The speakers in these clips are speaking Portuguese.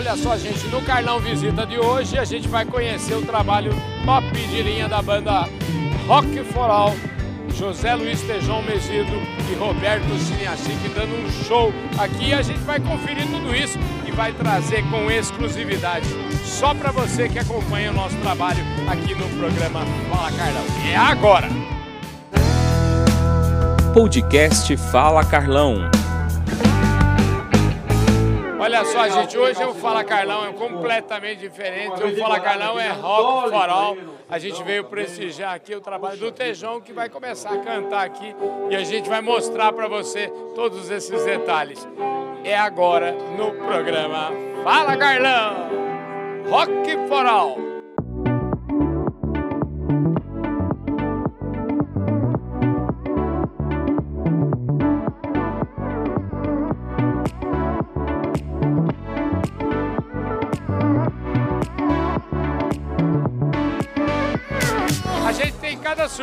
Olha só, gente, no Carlão Visita de hoje a gente vai conhecer o trabalho top de linha da banda Rock for All, José Luiz Tejão Mezido e Roberto Siniacic dando um show aqui a gente vai conferir tudo isso e vai trazer com exclusividade só para você que acompanha o nosso trabalho aqui no programa Fala Carlão. É agora! Podcast Fala Carlão. Olha só, gente, hoje o Fala Carlão é completamente diferente. O Fala Carlão é rock for all. A gente veio prestigiar aqui o trabalho do Tejão, que vai começar a cantar aqui e a gente vai mostrar para você todos esses detalhes. É agora no programa Fala Carlão, Rock for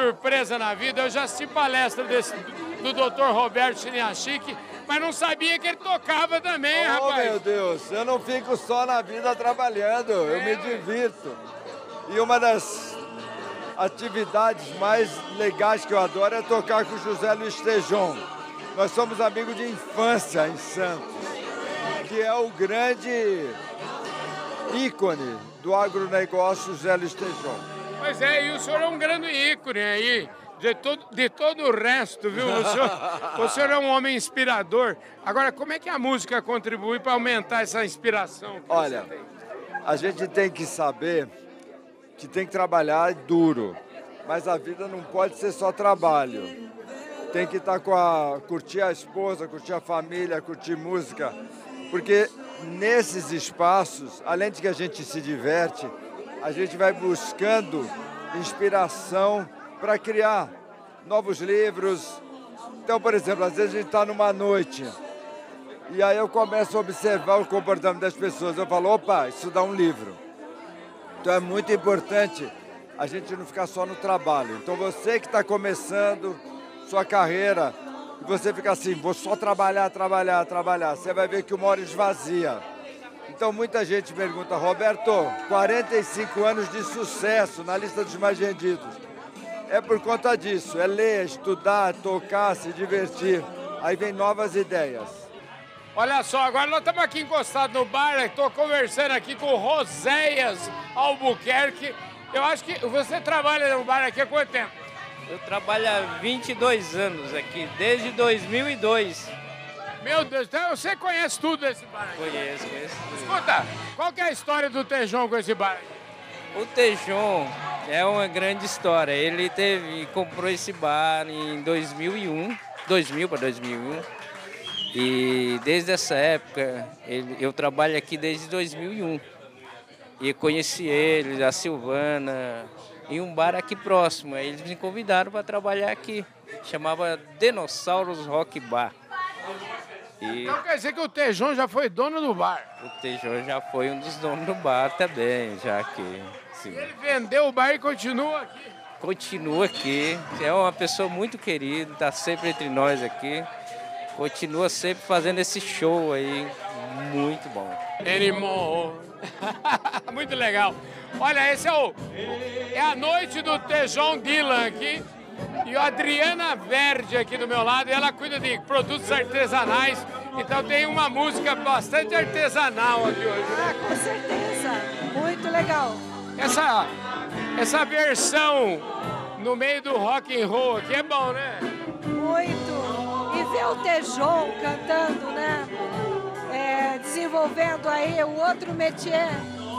surpresa na vida. Eu já assisti palestra desse, do Dr. Roberto Chiniachique, mas não sabia que ele tocava também, oh, rapaz. meu Deus, eu não fico só na vida trabalhando, eu me divirto. E uma das atividades mais legais que eu adoro é tocar com o José Luiz Tejon. Nós somos amigos de infância em Santos, que é o grande ícone do agronegócio José Luiz Tejon. Pois é, e o senhor é um grande ícone aí, de todo, de todo o resto, viu? O senhor, o senhor é um homem inspirador. Agora, como é que a música contribui para aumentar essa inspiração? Olha, a gente tem que saber que tem que trabalhar duro, mas a vida não pode ser só trabalho. Tem que estar tá com a curtir a esposa, curtir a família, curtir música, porque nesses espaços, além de que a gente se diverte, a gente vai buscando inspiração para criar novos livros. Então, por exemplo, às vezes a gente está numa noite e aí eu começo a observar o comportamento das pessoas. Eu falo, opa, isso dá um livro. Então é muito importante a gente não ficar só no trabalho. Então você que está começando sua carreira e você fica assim, vou só trabalhar, trabalhar, trabalhar, você vai ver que uma hora esvazia. Então muita gente pergunta, Roberto, 45 anos de sucesso na lista dos mais vendidos. É por conta disso, é ler, estudar, tocar, se divertir. Aí vem novas ideias. Olha só, agora nós estamos aqui encostados no bar, estou conversando aqui com o Roséias Albuquerque. Eu acho que você trabalha no bar aqui há quanto tempo? Eu trabalho há 22 anos aqui, desde 2002. Meu Deus, então você conhece tudo desse bar aqui? Conheço, conheço. Escuta, qual que é a história do Tejon com esse bar? O Tejon é uma grande história. Ele teve, comprou esse bar em 2001, 2000 para 2001. E desde essa época, ele, eu trabalho aqui desde 2001. E conheci ele, a Silvana, em um bar aqui próximo. Eles me convidaram para trabalhar aqui. Chamava Dinossauros Rock Bar. E... Então quer dizer que o Tejon já foi dono do bar? O Tejon já foi um dos donos do bar também, já que... Sim. Ele vendeu o bar e continua aqui? Continua aqui, é uma pessoa muito querida, está sempre entre nós aqui. Continua sempre fazendo esse show aí, muito bom. Anymore. muito legal. Olha, esse é o... É a noite do Tejon Dylan aqui. E a Adriana Verde aqui do meu lado, ela cuida de produtos artesanais. Então tem uma música bastante artesanal aqui hoje. Né? Ah, com certeza. Muito legal. Essa, essa versão no meio do rock and roll aqui é bom, né? Muito. E ver o Tejon cantando, né? É, desenvolvendo aí o outro métier.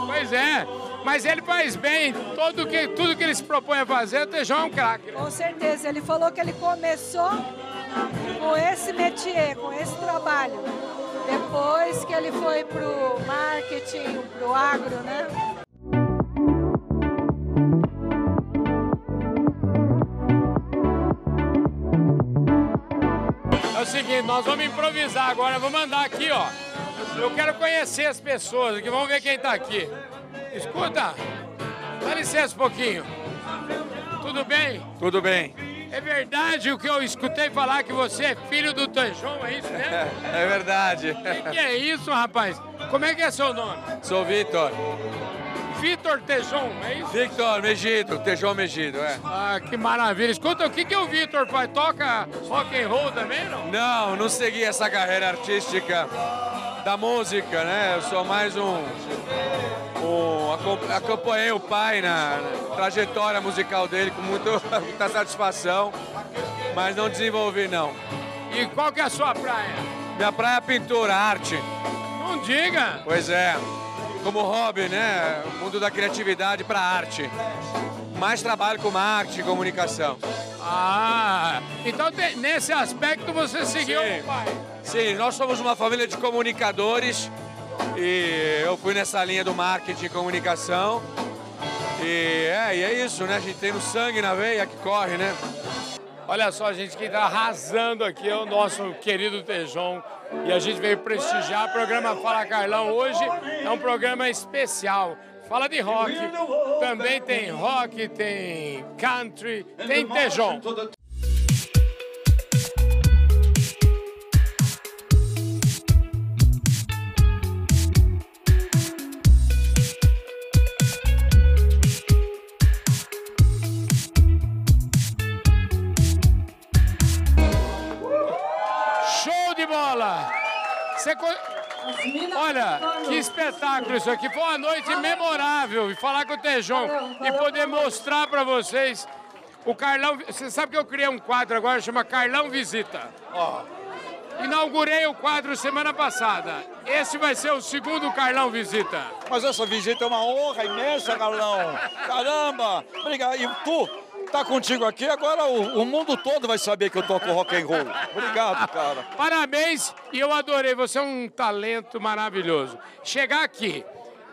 Pois é. Mas ele faz bem, todo que, tudo que ele se propõe a fazer, o Tejão é um craque. Com certeza, ele falou que ele começou com esse métier, com esse trabalho. Depois que ele foi pro marketing, pro agro, né? É o seguinte, nós vamos improvisar agora, vou mandar aqui, ó. Eu quero conhecer as pessoas aqui, vamos ver quem está aqui. Escuta, dá licença um pouquinho. Tudo bem? Tudo bem. É verdade o que eu escutei falar que você é filho do Tanjão, é isso mesmo? É, verdade. O que, que, é isso, rapaz? Como é que é seu nome? Sou Vitor. Vitor Tejon, é isso? Victor Megido, Tejon Megido, é. Ah, que maravilha. Escuta, o que, que o Vitor faz? Toca rock and roll também, não? Não, não segui essa carreira artística da música, né? Eu sou mais um. um acom- acompanhei o pai na, trajetória musical dele com muito, muita satisfação, mas não desenvolvi, não. E qual que é a sua praia? Minha praia é pintura, arte. Não diga. Pois é, como hobby, né? O mundo da criatividade para arte. Mais trabalho com marketing e comunicação. Ah, então te- nesse aspecto você seguiu Sim. o pai. Sim, nós somos uma família de comunicadores e eu fui nessa linha do marketing e comunicação. E é, e é isso, né? A gente tem no sangue, na veia que corre, né? Olha só, gente, quem está arrasando aqui é o nosso querido Tejon. E a gente veio prestigiar o programa Fala Carlão. Hoje é um programa especial. Fala de rock. Também tem rock, tem country, tem Tejon. Espetáculo isso aqui. Foi uma noite memorável. E falar com o Tejon e poder mostrar para vocês o Carlão. Você sabe que eu criei um quadro agora, chama Carlão Visita. Inaugurei o quadro semana passada. Esse vai ser o segundo Carlão Visita. Mas essa visita é uma honra imensa, Carlão. Caramba! Obrigado. E tu, tá contigo aqui, agora o, o mundo todo vai saber que eu toco rock and roll. Obrigado, cara. Parabéns e eu adorei. Você é um talento maravilhoso. Chegar aqui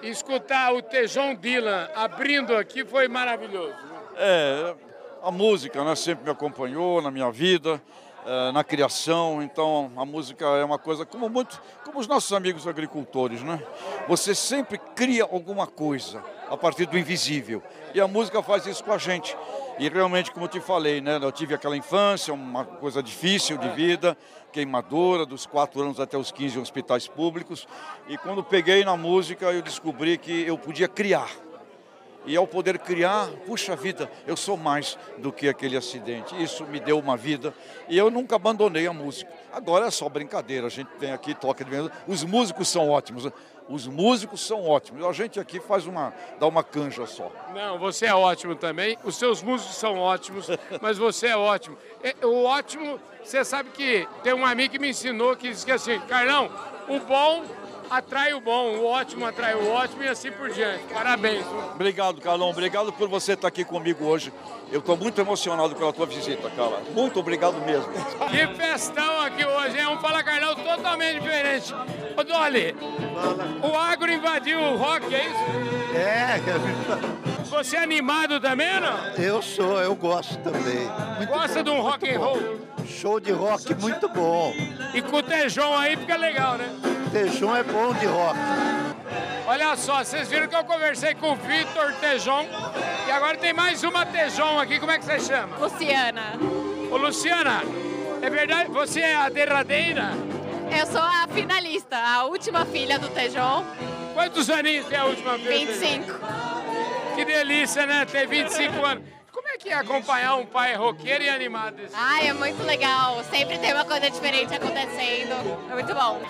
escutar o Tejon Dylan abrindo aqui foi maravilhoso. É, a música né, sempre me acompanhou na minha vida, eh, na criação, então a música é uma coisa como muito, como os nossos amigos agricultores, né? Você sempre cria alguma coisa a partir do invisível e a música faz isso com a gente. E realmente, como eu te falei, né, eu tive aquela infância, uma coisa difícil de vida, queimadora, dos 4 anos até os 15 em hospitais públicos. E quando peguei na música, eu descobri que eu podia criar. E ao poder criar, puxa vida, eu sou mais do que aquele acidente. Isso me deu uma vida e eu nunca abandonei a música. Agora é só brincadeira, a gente vem aqui, toca de. Os músicos são ótimos, os músicos são ótimos. A gente aqui faz uma, dá uma canja só. Não, você é ótimo também. Os seus músicos são ótimos, mas você é ótimo. É, O ótimo, você sabe que tem um amigo que me ensinou que diz que assim, Carlão, o bom atrai o bom, o ótimo atrai o ótimo e assim por diante. Parabéns. Obrigado, Carlão. Obrigado por você estar aqui comigo hoje. Eu estou muito emocionado pela tua visita, cara. Muito obrigado mesmo. Que festão aqui hoje, hein? Um Fala Carlão totalmente diferente. Ô Dolly, o agro invadiu o rock, é isso? É, Você é animado também, não? eu sou, eu gosto também. Muito Gosta de um rock and roll? show de rock muito bom. E com o Tejon aí fica legal, né? Tejão é bom de rock. Olha só, vocês viram que eu conversei com o Vitor Tejon e agora tem mais uma Tejon aqui. Como é que você chama? Luciana. Ô Luciana, é verdade? Você é a derradeira? Eu sou a finalista, a última filha do Tejon, Quantos aninhos tem a última vez? 25. Que delícia, né? Ter 25 anos. Como é que é acompanhar um pai roqueiro e animado desse? Ai, é muito legal. Sempre tem uma coisa diferente acontecendo. É muito bom.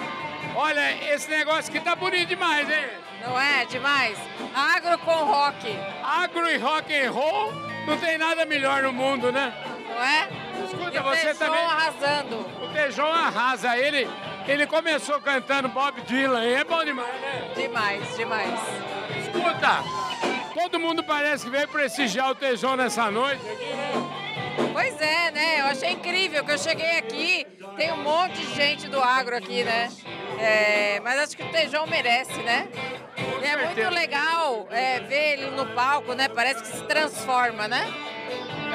Olha, esse negócio aqui tá bonito demais, hein? Não é? Demais. Agro com rock, Agro e rock and roll não tem nada melhor no mundo, né? não é? Escuta, E você Tejon também. arrasando. O Tejon arrasa. Ele, ele começou cantando Bob Dylan. É bom demais, né? Demais, demais. Escuta, todo mundo parece que veio prestigiar o Tejon nessa noite. Pois é, né? Eu achei incrível que eu cheguei aqui, tem um monte de gente do agro aqui, né? É, mas acho que o Tejão merece, né? E é muito legal é, ver ele no palco, né? Parece que se transforma, né?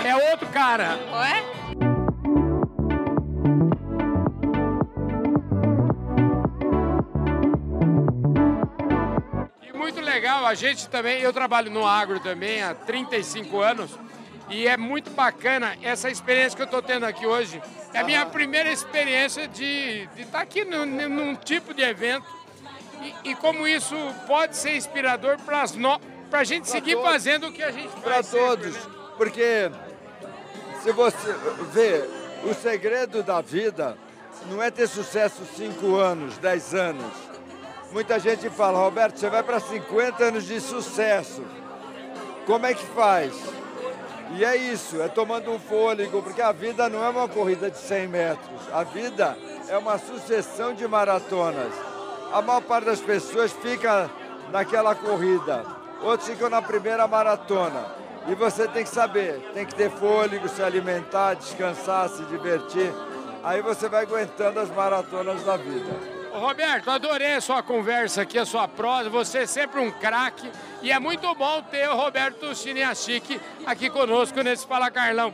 É outro cara. Não é? E muito legal, a gente também, eu trabalho no agro também há 35 anos e é muito bacana essa experiência que eu estou tendo aqui hoje. É a minha primeira experiência de estar aqui num, num tipo de evento E, e como isso pode ser inspirador para no... a gente Pra seguir todos. fazendo o que a gente Para faz. sempre, todos. né? Porque se você vê, o segredo da vida não é ter sucesso 5 anos, 10 anos. Muita gente fala, Roberto, você vai para 50 anos de sucesso. Como é que faz? E é isso, é tomando um fôlego, porque a vida não é uma corrida de 100 metros. A vida é uma sucessão de maratonas. A maior parte das pessoas fica naquela corrida, outros ficam na primeira maratona. E você tem que saber, tem que ter fôlego, se alimentar, descansar, se divertir. Aí você vai aguentando as maratonas da vida. Ô, Roberto, adorei a sua conversa aqui, a sua prosa. Você é sempre um craque. E é muito bom ter o Roberto Chiniachique aqui conosco nesse Fala Carlão.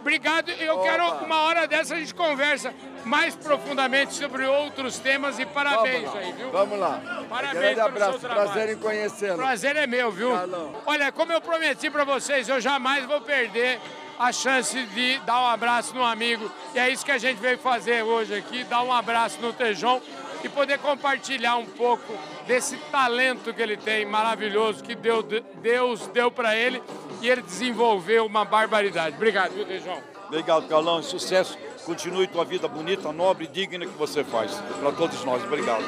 Obrigado. Eu Opa. quero uma hora dessa a gente conversa mais profundamente sobre outros temas e parabéns Vamos lá. aí, viu? Vamos lá. Parabéns Grande abraço, prazer em conhecê-lo. Prazer é meu, viu? Carlão. Olha, como eu prometi pra vocês, eu jamais vou perder a chance de dar um abraço no amigo. E é isso que a gente veio fazer hoje aqui, dar um abraço no Tejon e poder compartilhar um pouco desse talento que ele tem maravilhoso que Deus, Deus deu pra ele e ele desenvolveu uma barbaridade. Obrigado, viu, Tejon? Obrigado, Carlão. Sucesso. Continue tua vida bonita, nobre e digna que você faz. Para todos nós. Obrigado.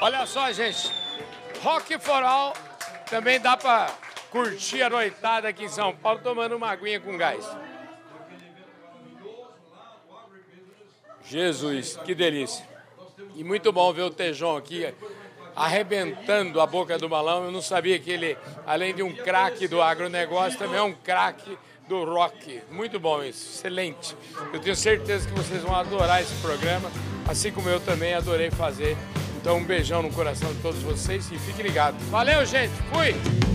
Olha só, gente. Rock for All também dá pra curtir a noitada aqui em São Paulo tomando uma aguinha com gás. Jesus, que delícia. E muito bom ver o Tejon aqui arrebentando a boca do balão. Eu não sabia que ele, além de um craque do agronegócio, também é um craque do rock. Muito bom isso, excelente. Eu tenho certeza que vocês vão adorar esse programa, assim como eu também adorei fazer. Então, um beijão no coração de todos vocês e fiquem ligados. Valeu, gente. Fui!